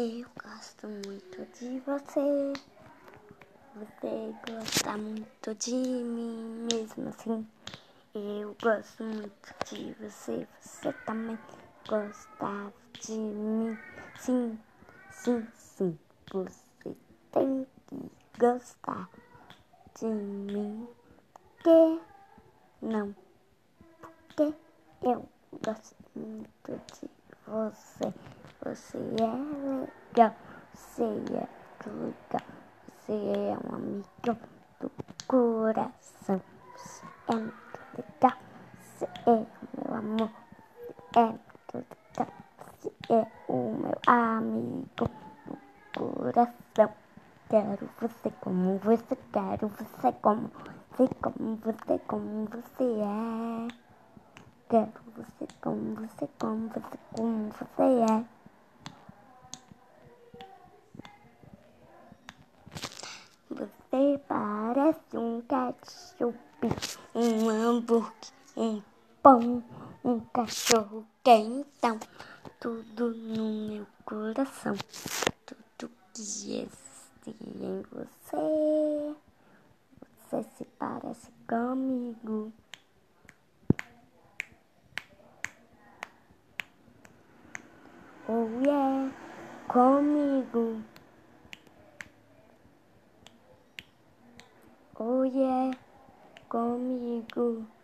Eu gosto muito de você. Você gosta muito de mim, mesmo assim. Eu gosto muito de você. Você também gosta de mim. Sim, sim, sim. Você tem que gostar de mim. Que não, porque eu gosto muito de você. Você é legal, você é legal, você é um amigo do coração. Você é muito legal, você é meu amor, você é muito legal, você é o meu amigo do coração. Quero você como você, quero você como você, como você, como você é. Quero você como você, como você, como você é. Você parece um ketchup, um hambúrguer, um pão, um cachorro quentão. Tudo no meu coração, tudo que existe em você. Você se parece comigo. Oh yeah, comigo. Oh yeah, comigo.